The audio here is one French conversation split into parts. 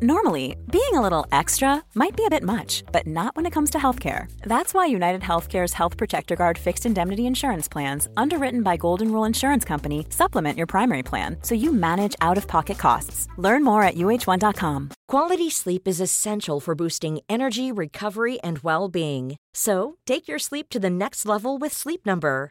Normally, being a little extra might be a bit much, but not when it comes to healthcare. That's why United Healthcare's Health Protector Guard fixed indemnity insurance plans, underwritten by Golden Rule Insurance Company, supplement your primary plan so you manage out of pocket costs. Learn more at uh1.com. Quality sleep is essential for boosting energy, recovery, and well being. So, take your sleep to the next level with Sleep Number.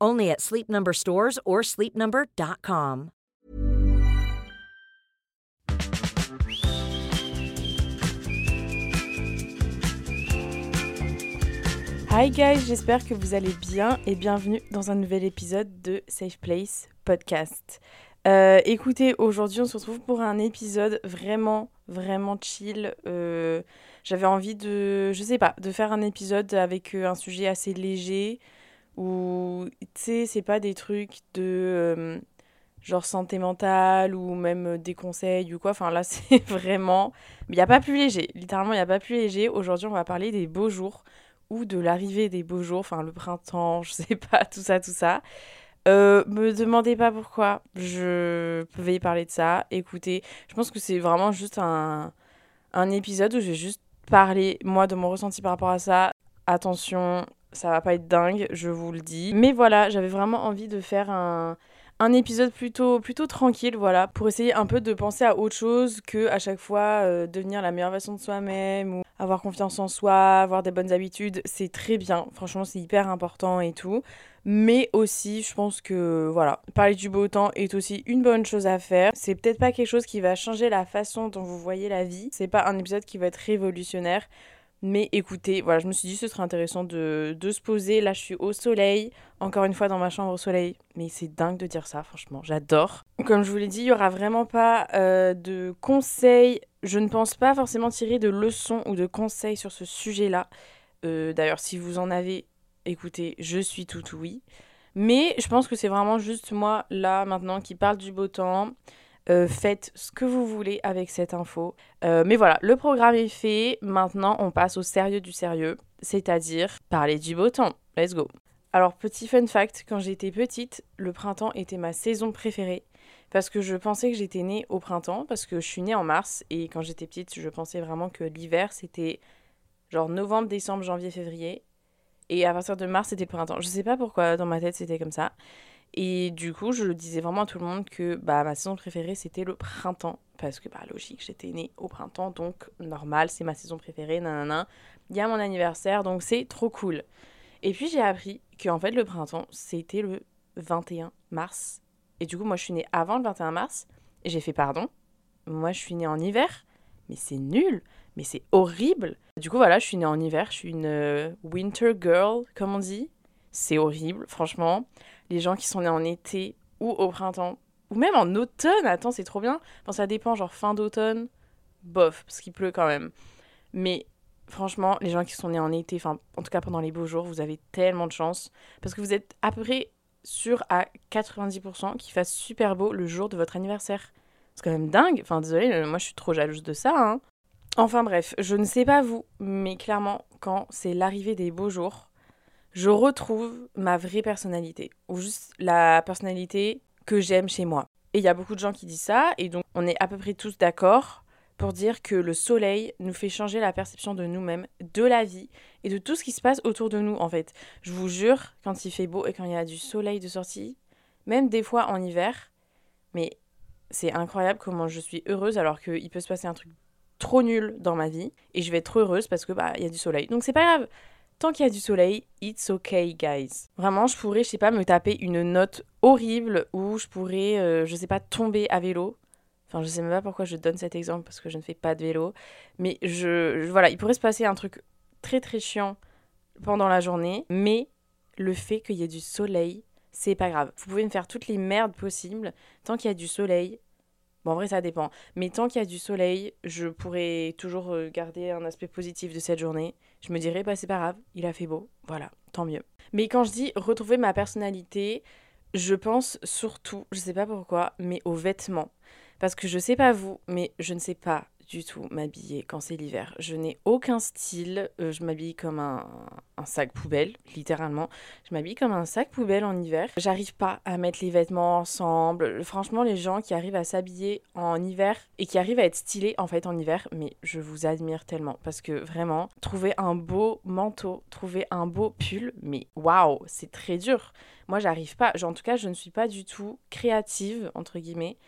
Only at Sleep Number stores or sleepnumber.com. Hi guys, j'espère que vous allez bien et bienvenue dans un nouvel épisode de Safe Place Podcast. Euh, écoutez, aujourd'hui on se retrouve pour un épisode vraiment, vraiment chill. Euh, J'avais envie de, je sais pas, de faire un épisode avec euh, un sujet assez léger où, tu sais, c'est pas des trucs de euh, genre santé mentale ou même des conseils ou quoi. Enfin là, c'est vraiment. Il n'y a pas plus léger. Littéralement, il n'y a pas plus léger. Aujourd'hui, on va parler des beaux jours ou de l'arrivée des beaux jours. Enfin, le printemps, je sais pas, tout ça, tout ça. Euh, me demandez pas pourquoi je vais y parler de ça. Écoutez, je pense que c'est vraiment juste un, un épisode où je vais juste parler, moi, de mon ressenti par rapport à ça. Attention, ça va pas être dingue, je vous le dis. Mais voilà, j'avais vraiment envie de faire un, un épisode plutôt, plutôt tranquille, voilà, pour essayer un peu de penser à autre chose que à chaque fois euh, devenir la meilleure version de soi-même ou avoir confiance en soi, avoir des bonnes habitudes, c'est très bien. Franchement, c'est hyper important et tout. Mais aussi, je pense que voilà, parler du beau temps est aussi une bonne chose à faire. C'est peut-être pas quelque chose qui va changer la façon dont vous voyez la vie. C'est pas un épisode qui va être révolutionnaire. Mais écoutez, voilà, je me suis dit ce serait intéressant de, de, se poser. Là, je suis au soleil, encore une fois dans ma chambre au soleil. Mais c'est dingue de dire ça, franchement, j'adore. Comme je vous l'ai dit, il n'y aura vraiment pas euh, de conseils. Je ne pense pas forcément tirer de leçons ou de conseils sur ce sujet-là. Euh, D'ailleurs, si vous en avez, écoutez, je suis tout oui. Mais je pense que c'est vraiment juste moi, là, maintenant, qui parle du beau temps. Euh, faites ce que vous voulez avec cette info. Euh, mais voilà, le programme est fait. Maintenant, on passe au sérieux du sérieux, c'est-à-dire parler du beau temps. Let's go. Alors, petit fun fact, quand j'étais petite, le printemps était ma saison préférée. Parce que je pensais que j'étais née au printemps, parce que je suis née en mars, et quand j'étais petite, je pensais vraiment que l'hiver, c'était genre novembre, décembre, janvier, février. Et à partir de mars, c'était le printemps. Je sais pas pourquoi, dans ma tête, c'était comme ça. Et du coup, je disais vraiment à tout le monde que bah, ma saison préférée, c'était le printemps. Parce que, bah, logique, j'étais née au printemps, donc normal, c'est ma saison préférée, nanana. Il y a mon anniversaire, donc c'est trop cool. Et puis, j'ai appris qu'en fait, le printemps, c'était le 21 mars. Et du coup, moi, je suis née avant le 21 mars. Et j'ai fait pardon. Moi, je suis née en hiver. Mais c'est nul. Mais c'est horrible. Du coup, voilà, je suis née en hiver. Je suis une euh, winter girl, comme on dit. C'est horrible, franchement les gens qui sont nés en été ou au printemps, ou même en automne, attends, c'est trop bien. Enfin, ça dépend, genre fin d'automne, bof, parce qu'il pleut quand même. Mais franchement, les gens qui sont nés en été, enfin, en tout cas pendant les beaux jours, vous avez tellement de chance, parce que vous êtes à peu près sûr à 90% qu'il fasse super beau le jour de votre anniversaire. C'est quand même dingue. Enfin, désolé, moi je suis trop jalouse de ça. Hein. Enfin bref, je ne sais pas vous, mais clairement, quand c'est l'arrivée des beaux jours, je retrouve ma vraie personnalité, ou juste la personnalité que j'aime chez moi. Et il y a beaucoup de gens qui disent ça, et donc on est à peu près tous d'accord pour dire que le soleil nous fait changer la perception de nous-mêmes, de la vie et de tout ce qui se passe autour de nous en fait. Je vous jure, quand il fait beau et quand il y a du soleil de sortie, même des fois en hiver, mais c'est incroyable comment je suis heureuse alors qu'il peut se passer un truc trop nul dans ma vie et je vais être heureuse parce que bah il y a du soleil. Donc c'est pas grave. Tant qu'il y a du soleil, it's okay, guys. Vraiment, je pourrais, je sais pas, me taper une note horrible ou je pourrais, euh, je sais pas, tomber à vélo. Enfin, je sais même pas pourquoi je donne cet exemple parce que je ne fais pas de vélo. Mais je, je- voilà, il pourrait se passer un truc très très chiant pendant la journée. Mais le fait qu'il y ait du soleil, c'est pas grave. Vous pouvez me faire toutes les merdes possibles. Tant qu'il y a du soleil, bon, en vrai, ça dépend. Mais tant qu'il y a du soleil, je pourrais toujours euh, garder un aspect positif de cette journée. Je me dirais, bah, c'est pas grave, il a fait beau. Voilà, tant mieux. Mais quand je dis retrouver ma personnalité, je pense surtout, je sais pas pourquoi, mais aux vêtements. Parce que je sais pas vous, mais je ne sais pas du tout m'habiller quand c'est l'hiver. Je n'ai aucun style. euh, je m'habille comme un, sac poubelle, littéralement. Je m'habille comme un sac poubelle en hiver. J'arrive pas à mettre les vêtements ensemble. Franchement, les gens qui arrivent à s'habiller en hiver et qui arrivent à être stylés en fait en hiver, mais je vous admire tellement parce que vraiment, trouver un beau manteau, trouver un beau pull, mais waouh, c'est très dur. Moi, j'arrive pas. En tout cas, je ne suis pas du tout créative entre guillemets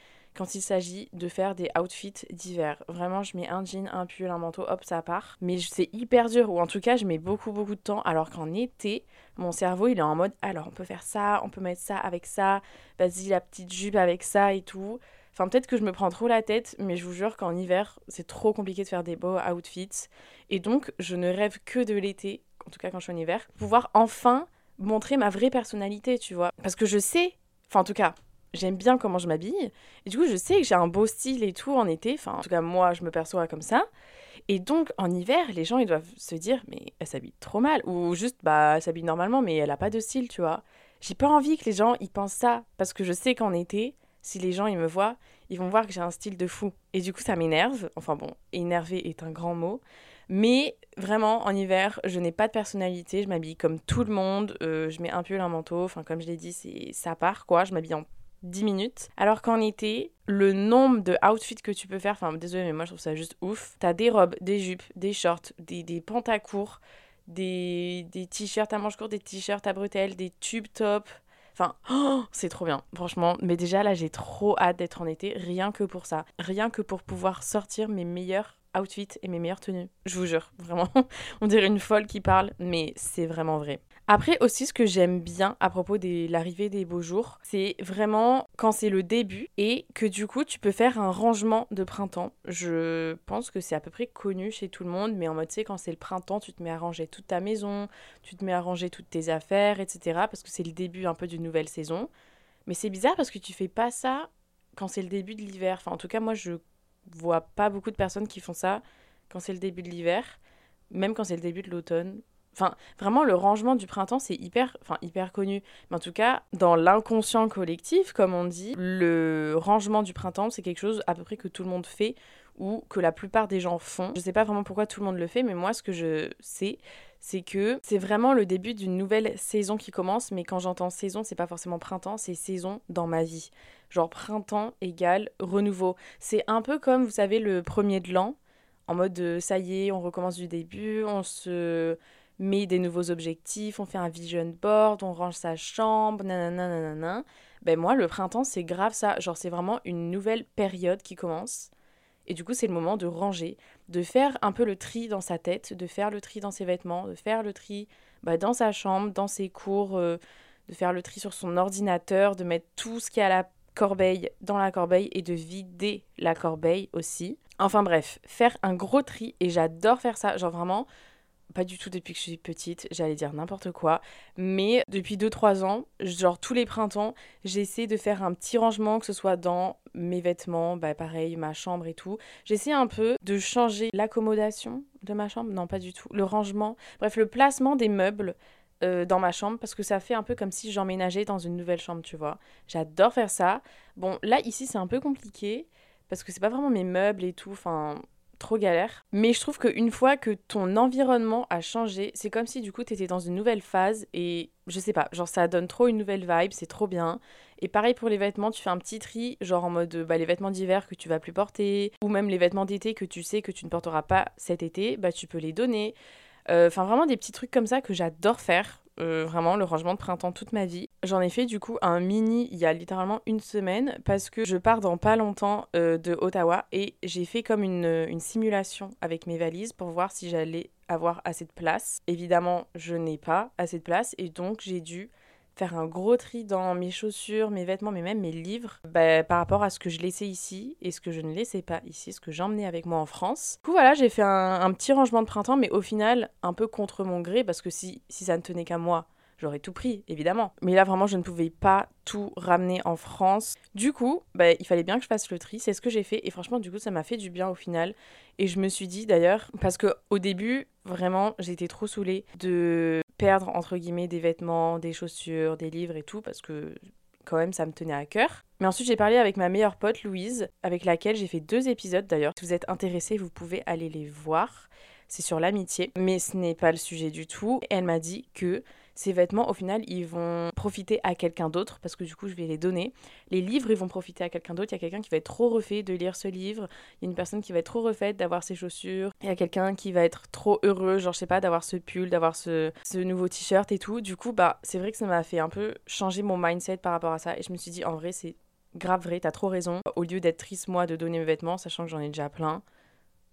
quand il s'agit de faire des outfits d'hiver. Vraiment, je mets un jean, un pull, un manteau, hop, ça part. Mais c'est hyper dur, ou en tout cas, je mets beaucoup, beaucoup de temps. Alors qu'en été, mon cerveau, il est en mode, alors on peut faire ça, on peut mettre ça avec ça, vas-y, la petite jupe avec ça et tout. Enfin, peut-être que je me prends trop la tête, mais je vous jure qu'en hiver, c'est trop compliqué de faire des beaux outfits. Et donc, je ne rêve que de l'été, en tout cas quand je suis en hiver, pouvoir enfin montrer ma vraie personnalité, tu vois. Parce que je sais, enfin en tout cas, j'aime bien comment je m'habille. Et du coup, je sais que j'ai un beau style et tout en été. Enfin, en tout cas, moi, je me perçois comme ça. Et donc, en hiver, les gens, ils doivent se dire, mais elle s'habille trop mal. Ou juste, bah, elle s'habille normalement, mais elle a pas de style, tu vois. J'ai pas envie que les gens, ils pensent ça. Parce que je sais qu'en été, si les gens, ils me voient, ils vont voir que j'ai un style de fou. Et du coup, ça m'énerve. Enfin bon, énerver est un grand mot. Mais vraiment, en hiver, je n'ai pas de personnalité. Je m'habille comme tout le monde. Euh, je mets un pull, un manteau. Enfin, comme je l'ai dit, c'est ça part, quoi. Je m'habille en 10 minutes. Alors qu'en été, le nombre de outfits que tu peux faire, enfin désolé mais moi je trouve ça juste ouf. T'as des robes, des jupes, des shorts, des, des pantacourts, des, des t-shirts à manches courtes, des t-shirts à bretelles, des tube tops. Enfin, oh, c'est trop bien, franchement. Mais déjà là, j'ai trop hâte d'être en été, rien que pour ça. Rien que pour pouvoir sortir mes meilleurs outfits et mes meilleures tenues. Je vous jure, vraiment. On dirait une folle qui parle, mais c'est vraiment vrai. Après aussi, ce que j'aime bien à propos de l'arrivée des beaux jours, c'est vraiment quand c'est le début et que du coup tu peux faire un rangement de printemps. Je pense que c'est à peu près connu chez tout le monde, mais en mode, tu sais, quand c'est le printemps, tu te mets à ranger toute ta maison, tu te mets à ranger toutes tes affaires, etc. Parce que c'est le début un peu d'une nouvelle saison. Mais c'est bizarre parce que tu fais pas ça quand c'est le début de l'hiver. Enfin, en tout cas, moi, je vois pas beaucoup de personnes qui font ça quand c'est le début de l'hiver, même quand c'est le début de l'automne. Enfin, vraiment, le rangement du printemps, c'est hyper, enfin, hyper connu. Mais en tout cas, dans l'inconscient collectif, comme on dit, le rangement du printemps, c'est quelque chose à peu près que tout le monde fait ou que la plupart des gens font. Je sais pas vraiment pourquoi tout le monde le fait, mais moi, ce que je sais, c'est que c'est vraiment le début d'une nouvelle saison qui commence. Mais quand j'entends saison, c'est pas forcément printemps, c'est saison dans ma vie. Genre printemps égale renouveau. C'est un peu comme, vous savez, le premier de l'an, en mode euh, ça y est, on recommence du début, on se met des nouveaux objectifs, on fait un vision board, on range sa chambre, nanana, nanana. Ben moi, le printemps, c'est grave ça. Genre, c'est vraiment une nouvelle période qui commence. Et du coup, c'est le moment de ranger, de faire un peu le tri dans sa tête, de faire le tri dans ses vêtements, de faire le tri bah, dans sa chambre, dans ses cours, euh, de faire le tri sur son ordinateur, de mettre tout ce qui est à la corbeille dans la corbeille et de vider la corbeille aussi. Enfin bref, faire un gros tri et j'adore faire ça. Genre vraiment, pas du tout depuis que je suis petite, j'allais dire n'importe quoi, mais depuis 2-3 ans, genre tous les printemps, j'essaie de faire un petit rangement, que ce soit dans mes vêtements, bah pareil, ma chambre et tout. J'essaie un peu de changer l'accommodation de ma chambre, non pas du tout, le rangement, bref, le placement des meubles euh, dans ma chambre parce que ça fait un peu comme si j'emménageais dans une nouvelle chambre, tu vois. J'adore faire ça. Bon, là, ici, c'est un peu compliqué parce que c'est pas vraiment mes meubles et tout, enfin trop galère. Mais je trouve qu'une fois que ton environnement a changé, c'est comme si du coup t'étais dans une nouvelle phase et je sais pas, genre ça donne trop une nouvelle vibe, c'est trop bien. Et pareil pour les vêtements, tu fais un petit tri, genre en mode bah, les vêtements d'hiver que tu vas plus porter, ou même les vêtements d'été que tu sais que tu ne porteras pas cet été, bah tu peux les donner. Enfin, vraiment des petits trucs comme ça que j'adore faire. Euh, vraiment, le rangement de printemps toute ma vie. J'en ai fait du coup un mini il y a littéralement une semaine parce que je pars dans pas longtemps euh, de Ottawa et j'ai fait comme une, une simulation avec mes valises pour voir si j'allais avoir assez de place. Évidemment, je n'ai pas assez de place et donc j'ai dû faire un gros tri dans mes chaussures, mes vêtements, mais même mes livres bah, par rapport à ce que je laissais ici et ce que je ne laissais pas ici, ce que j'emmenais avec moi en France. Du coup, voilà, j'ai fait un, un, petit rangement de printemps, mais au final, un peu contre mon gré parce que si, si ça ne tenait qu'à moi, j'aurais tout pris, évidemment. Mais là, vraiment, je ne pouvais pas tout ramener en France. Du coup, bah, il fallait bien que je fasse le tri. C'est ce que j'ai fait. Et franchement, du coup, ça m'a fait du bien au final. Et je me suis dit d'ailleurs, parce que au début, vraiment, j'étais trop saoulée de perdre, entre guillemets, des vêtements, des chaussures, des livres et tout, parce que quand même, ça me tenait à cœur. Mais ensuite, j'ai parlé avec ma meilleure pote, Louise, avec laquelle j'ai fait deux épisodes d'ailleurs. Si vous êtes intéressés, vous pouvez aller les voir. C'est sur l'amitié, mais ce n'est pas le sujet du tout. Elle m'a dit que ces vêtements, au final, ils vont profiter à quelqu'un d'autre parce que du coup, je vais les donner. Les livres, ils vont profiter à quelqu'un d'autre. Il y a quelqu'un qui va être trop refait de lire ce livre. Il y a une personne qui va être trop refaite d'avoir ses chaussures. Il y a quelqu'un qui va être trop heureux, genre, je sais pas, d'avoir ce pull, d'avoir ce, ce nouveau t-shirt et tout. Du coup, bah, c'est vrai que ça m'a fait un peu changer mon mindset par rapport à ça. Et je me suis dit, en vrai, c'est grave vrai, t'as trop raison. Au lieu d'être triste, moi, de donner mes vêtements, sachant que j'en ai déjà plein,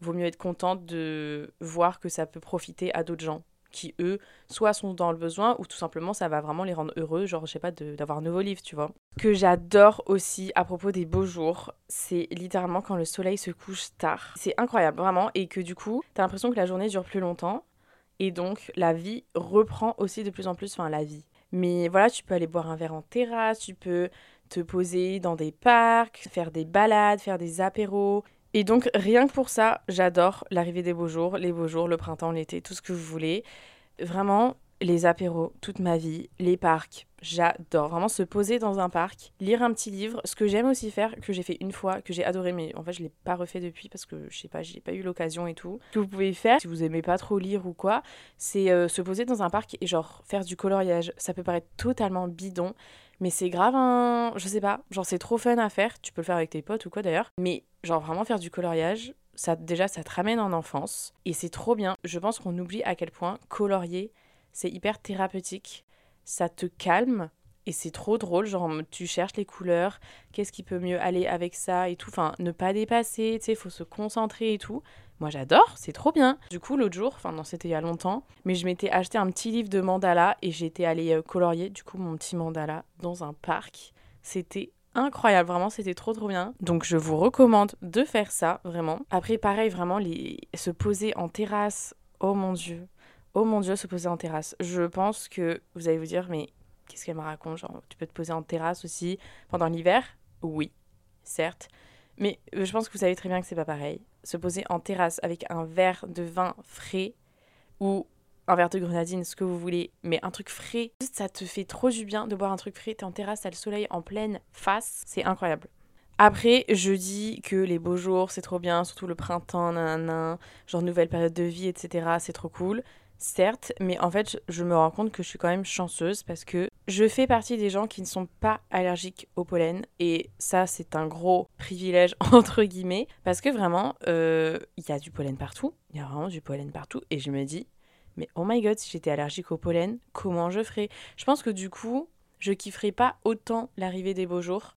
vaut mieux être contente de voir que ça peut profiter à d'autres gens qui, eux, soit sont dans le besoin ou tout simplement ça va vraiment les rendre heureux, genre, je sais pas, d'avoir un nouveau livre, tu vois. Que j'adore aussi à propos des beaux jours, c'est littéralement quand le soleil se couche tard. C'est incroyable, vraiment, et que du coup, t'as l'impression que la journée dure plus longtemps et donc la vie reprend aussi de plus en plus, enfin, la vie. Mais voilà, tu peux aller boire un verre en terrasse, tu peux te poser dans des parcs, faire des balades, faire des apéros. Et donc, rien que pour ça, j'adore l'arrivée des beaux jours, les beaux jours, le printemps, l'été, tout ce que vous voulez. Vraiment, les apéros, toute ma vie, les parcs, j'adore. Vraiment se poser dans un parc, lire un petit livre. Ce que j'aime aussi faire, que j'ai fait une fois, que j'ai adoré, mais en fait je l'ai pas refait depuis parce que je sais pas, j'ai pas eu l'occasion et tout. Ce que vous pouvez faire, si vous aimez pas trop lire ou quoi, c'est euh, se poser dans un parc et genre faire du coloriage. Ça peut paraître totalement bidon, mais c'est grave un. Je sais pas, genre c'est trop fun à faire. Tu peux le faire avec tes potes ou quoi d'ailleurs. Mais genre vraiment faire du coloriage, ça déjà ça te ramène en enfance et c'est trop bien. Je pense qu'on oublie à quel point colorier c'est hyper thérapeutique. Ça te calme et c'est trop drôle. Genre tu cherches les couleurs, qu'est-ce qui peut mieux aller avec ça et tout. Enfin, ne pas dépasser, tu sais, faut se concentrer et tout. Moi j'adore, c'est trop bien. Du coup, l'autre jour, enfin non, c'était il y a longtemps, mais je m'étais acheté un petit livre de mandala et j'étais allée euh, colorier du coup mon petit mandala dans un parc. C'était incroyable, vraiment c'était trop trop bien. Donc je vous recommande de faire ça, vraiment. Après pareil, vraiment les... se poser en terrasse, oh mon dieu, oh mon dieu, se poser en terrasse. Je pense que vous allez vous dire, mais qu'est-ce qu'elle me raconte Genre, tu peux te poser en terrasse aussi pendant l'hiver? Oui, certes. Mais euh, je pense que vous savez très bien que c'est pas pareil. Se poser en terrasse avec un verre de vin frais ou un verre de grenadine, ce que vous voulez, mais un truc frais, ça te fait trop du bien de boire un truc frais. T'es en terrasse, t'as le soleil en pleine face, c'est incroyable. Après, je dis que les beaux jours, c'est trop bien, surtout le printemps, nanana, genre nouvelle période de vie, etc., c'est trop cool certes, mais en fait, je me rends compte que je suis quand même chanceuse parce que je fais partie des gens qui ne sont pas allergiques au pollen et ça, c'est un gros privilège entre guillemets parce que vraiment, euh, il y a du pollen partout, il y a vraiment du pollen partout et je me dis, mais oh my god, si j'étais allergique au pollen, comment je ferais? Je pense que du coup, je kifferais pas autant l'arrivée des beaux jours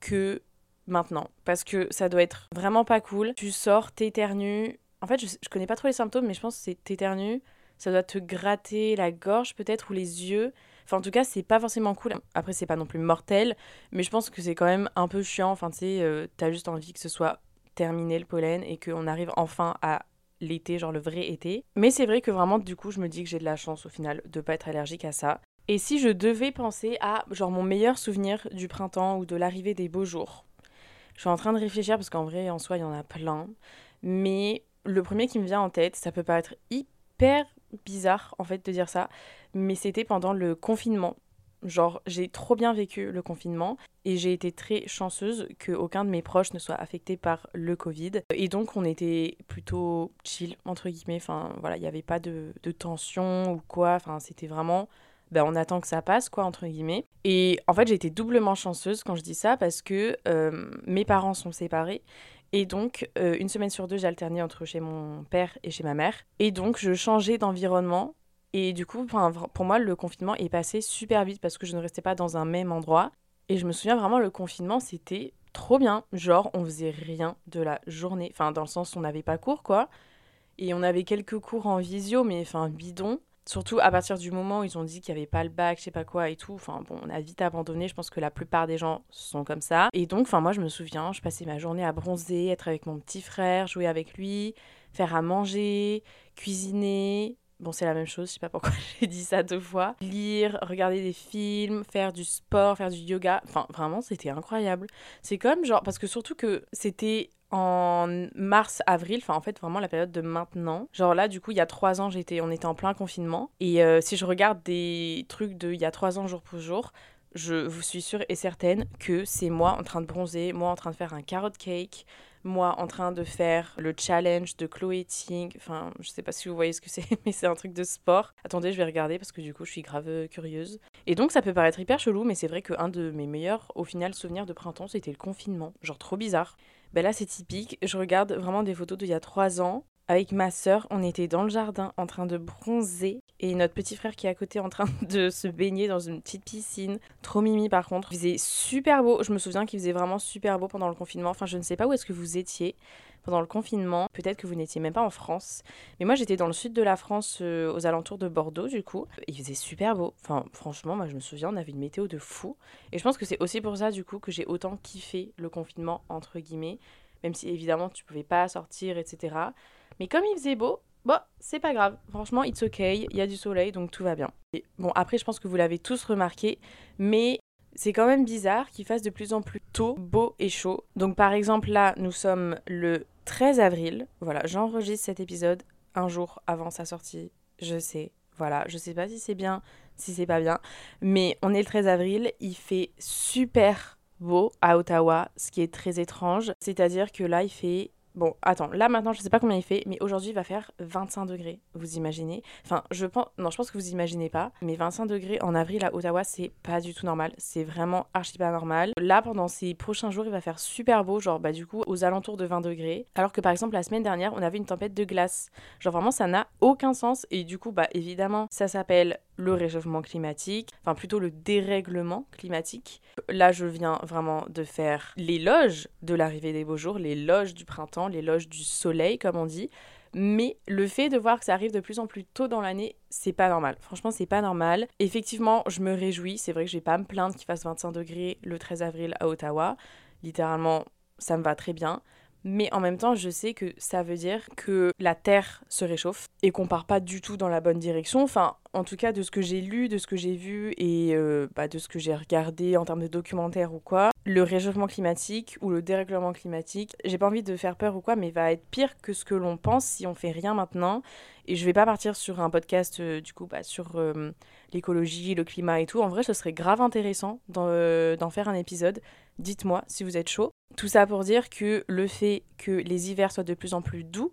que maintenant parce que ça doit être vraiment pas cool. Tu sors, t'éternues. En fait, je, je connais pas trop les symptômes, mais je pense que c'est t'éternues ça doit te gratter la gorge peut-être ou les yeux. Enfin, en tout cas, c'est pas forcément cool. Après, c'est pas non plus mortel, mais je pense que c'est quand même un peu chiant. Enfin, tu sais, euh, t'as juste envie que ce soit terminé le pollen et qu'on arrive enfin à l'été, genre le vrai été. Mais c'est vrai que vraiment, du coup, je me dis que j'ai de la chance au final de pas être allergique à ça. Et si je devais penser à, genre, mon meilleur souvenir du printemps ou de l'arrivée des beaux jours, je suis en train de réfléchir parce qu'en vrai, en soi, il y en a plein. Mais le premier qui me vient en tête, ça peut pas être hyper bizarre en fait de dire ça, mais c'était pendant le confinement. Genre, j'ai trop bien vécu le confinement et j'ai été très chanceuse qu'aucun de mes proches ne soit affecté par le Covid. Et donc, on était plutôt chill, entre guillemets. Enfin, voilà, il n'y avait pas de, tension ou quoi. Enfin, c'était vraiment, ben, on attend que ça passe, quoi, entre guillemets. Et en fait, j'ai été doublement chanceuse quand je dis ça parce que euh, mes parents sont séparés et donc, euh, une semaine sur deux, j'alternais entre chez mon père et chez ma mère. Et donc, je changeais d'environnement. Et du coup, pour moi, le confinement est passé super vite parce que je ne restais pas dans un même endroit. Et je me souviens vraiment, le confinement, c'était trop bien. Genre, on faisait rien de la journée. Enfin, dans le sens, on n'avait pas cours, quoi. Et on avait quelques cours en visio, mais enfin, bidon. Surtout à partir du moment où ils ont dit qu'il n'y avait pas le bac, je sais pas quoi et tout. Enfin bon, on a vite abandonné. Je pense que la plupart des gens sont comme ça. Et donc, enfin moi je me souviens, je passais ma journée à bronzer, être avec mon petit frère, jouer avec lui, faire à manger, cuisiner. Bon, c'est la même chose, je sais pas pourquoi j'ai dit ça deux fois. Lire, regarder des films, faire du sport, faire du yoga. Enfin, vraiment, c'était incroyable. C'est comme genre, parce que surtout que c'était en mars, avril, enfin en fait vraiment la période de maintenant. Genre là, du coup, il y a trois ans, j'étais, on était en plein confinement. Et euh, si je regarde des trucs de il y a trois ans jour pour jour, je vous suis sûre et certaine que c'est moi en train de bronzer, moi en train de faire un carrot cake, moi en train de faire le challenge de Chloé Ting. Enfin, je sais pas si vous voyez ce que c'est, mais c'est un truc de sport. Attendez, je vais regarder parce que du coup, je suis grave euh, curieuse. Et donc, ça peut paraître hyper chelou, mais c'est vrai qu'un de mes meilleurs, au final, souvenirs de printemps, c'était le confinement. Genre trop bizarre. Ben là, c'est typique. Je regarde vraiment des photos d'il y a trois ans. Avec ma sœur, on était dans le jardin en train de bronzer et notre petit frère qui est à côté en train de se baigner dans une petite piscine. Trop mimi par contre. Il faisait super beau. Je me souviens qu'il faisait vraiment super beau pendant le confinement. Enfin, je ne sais pas où est-ce que vous étiez pendant le confinement. Peut-être que vous n'étiez même pas en France. Mais moi, j'étais dans le sud de la France, euh, aux alentours de Bordeaux, du coup. Il faisait super beau. Enfin, franchement, moi, je me souviens, on avait une météo de fou. Et je pense que c'est aussi pour ça, du coup, que j'ai autant kiffé le confinement, entre guillemets. Même si, évidemment, tu pouvais pas sortir, etc. Mais comme il faisait beau, bon, c'est pas grave. Franchement, it's ok. Il y a du soleil, donc tout va bien. bon, après, je pense que vous l'avez tous remarqué, mais c'est quand même bizarre qu'il fasse de plus en plus tôt, beau et chaud. Donc, par exemple, là, nous sommes le 13 avril. Voilà, j'enregistre cet épisode un jour avant sa sortie. Je sais. Voilà, je sais pas si c'est bien, si c'est pas bien. Mais on est le 13 avril. Il fait super beau à Ottawa, ce qui est très étrange. C'est-à-dire que là, il fait Bon, attends, là maintenant, je sais pas combien il fait, mais aujourd'hui, il va faire 25 degrés. Vous imaginez Enfin, je pense. Non, je pense que vous imaginez pas. Mais 25 degrés en avril à Ottawa, c'est pas du tout normal. C'est vraiment archi pas normal. Là, pendant ces prochains jours, il va faire super beau, genre, bah, du coup, aux alentours de 20 degrés. Alors que par exemple, la semaine dernière, on avait une tempête de glace. Genre, vraiment, ça n'a aucun sens. Et du coup, bah, évidemment, ça s'appelle le réchauffement climatique, enfin plutôt le dérèglement climatique. Là, je viens vraiment de faire l'éloge de l'arrivée des beaux jours, l'éloge du printemps, l'éloge du soleil, comme on dit. Mais le fait de voir que ça arrive de plus en plus tôt dans l'année, c'est pas normal. Franchement, c'est pas normal. Effectivement, je me réjouis. C'est vrai que je vais pas me plaindre qu'il fasse 25 degrés le 13 avril à Ottawa. Littéralement, ça me va très bien mais en même temps, je sais que ça veut dire que la Terre se réchauffe et qu'on part pas du tout dans la bonne direction. Enfin, en tout cas, de ce que j'ai lu, de ce que j'ai vu et euh, bah, de ce que j'ai regardé en termes de documentaires ou quoi, le réchauffement climatique ou le dérèglement climatique, j'ai pas envie de faire peur ou quoi, mais va être pire que ce que l'on pense si on fait rien maintenant. Et je vais pas partir sur un podcast euh, du coup bah, sur euh, l'écologie, le climat et tout. En vrai, ce serait grave intéressant d'en faire un épisode. Dites-moi si vous êtes chaud. Tout ça pour dire que le fait que les hivers soient de plus en plus doux,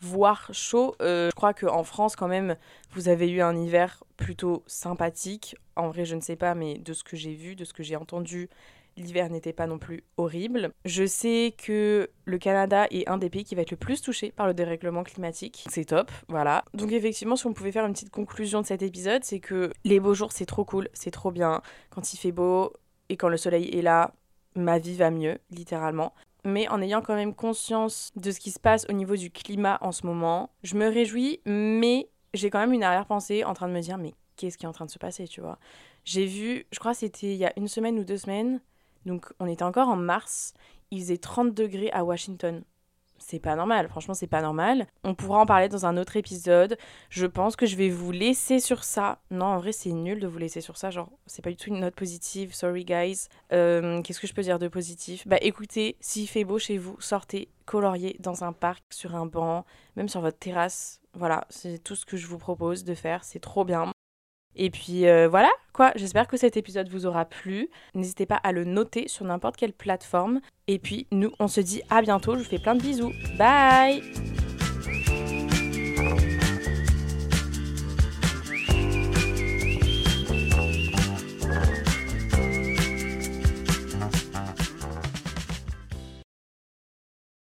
voire chauds, euh, je crois qu'en France quand même, vous avez eu un hiver plutôt sympathique. En vrai, je ne sais pas, mais de ce que j'ai vu, de ce que j'ai entendu, l'hiver n'était pas non plus horrible. Je sais que le Canada est un des pays qui va être le plus touché par le dérèglement climatique. C'est top, voilà. Donc effectivement, si on pouvait faire une petite conclusion de cet épisode, c'est que les beaux jours, c'est trop cool, c'est trop bien. Quand il fait beau et quand le soleil est là, ma vie va mieux, littéralement. Mais en ayant quand même conscience de ce qui se passe au niveau du climat en ce moment, je me réjouis, mais j'ai quand même une arrière-pensée en train de me dire, mais qu'est-ce qui est en train de se passer, tu vois? J'ai vu, je crois c'était il y a une semaine ou deux semaines, donc on était encore en mars, il faisait 30 degrés à Washington c'est pas normal. Franchement, c'est pas normal. On pourra en parler dans un autre épisode. Je pense que je vais vous laisser sur ça. Non, en vrai, c'est nul de vous laisser sur ça. Genre, c'est pas du tout une note positive. Sorry, guys. Euh, qu'est-ce que je peux dire de positif? Bah, écoutez, s'il fait beau chez vous, sortez, colorier dans un parc, sur un banc, même sur votre terrasse. Voilà, c'est tout ce que je vous propose de faire. C'est trop bien. Et puis euh, voilà, quoi, j'espère que cet épisode vous aura plu. N'hésitez pas à le noter sur n'importe quelle plateforme. Et puis nous, on se dit à bientôt, je vous fais plein de bisous. Bye